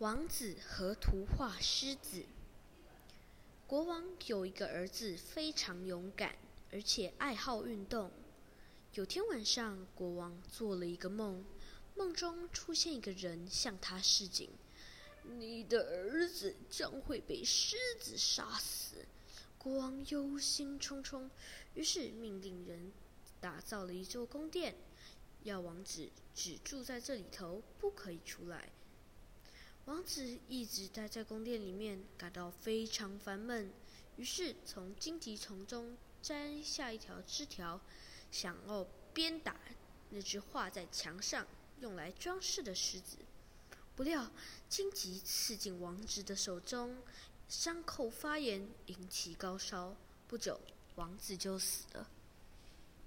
王子和图画狮子。国王有一个儿子，非常勇敢，而且爱好运动。有天晚上，国王做了一个梦，梦中出现一个人向他示警：“你的儿子将会被狮子杀死。”国王忧心忡忡，于是命令人打造了一座宫殿，要王子只住在这里头，不可以出来。王子一直待在宫殿里面，感到非常烦闷。于是从荆棘丛中摘下一条枝条，想要鞭打那只画在墙上用来装饰的狮子。不料荆棘刺进王子的手中，伤口发炎，引起高烧。不久，王子就死了。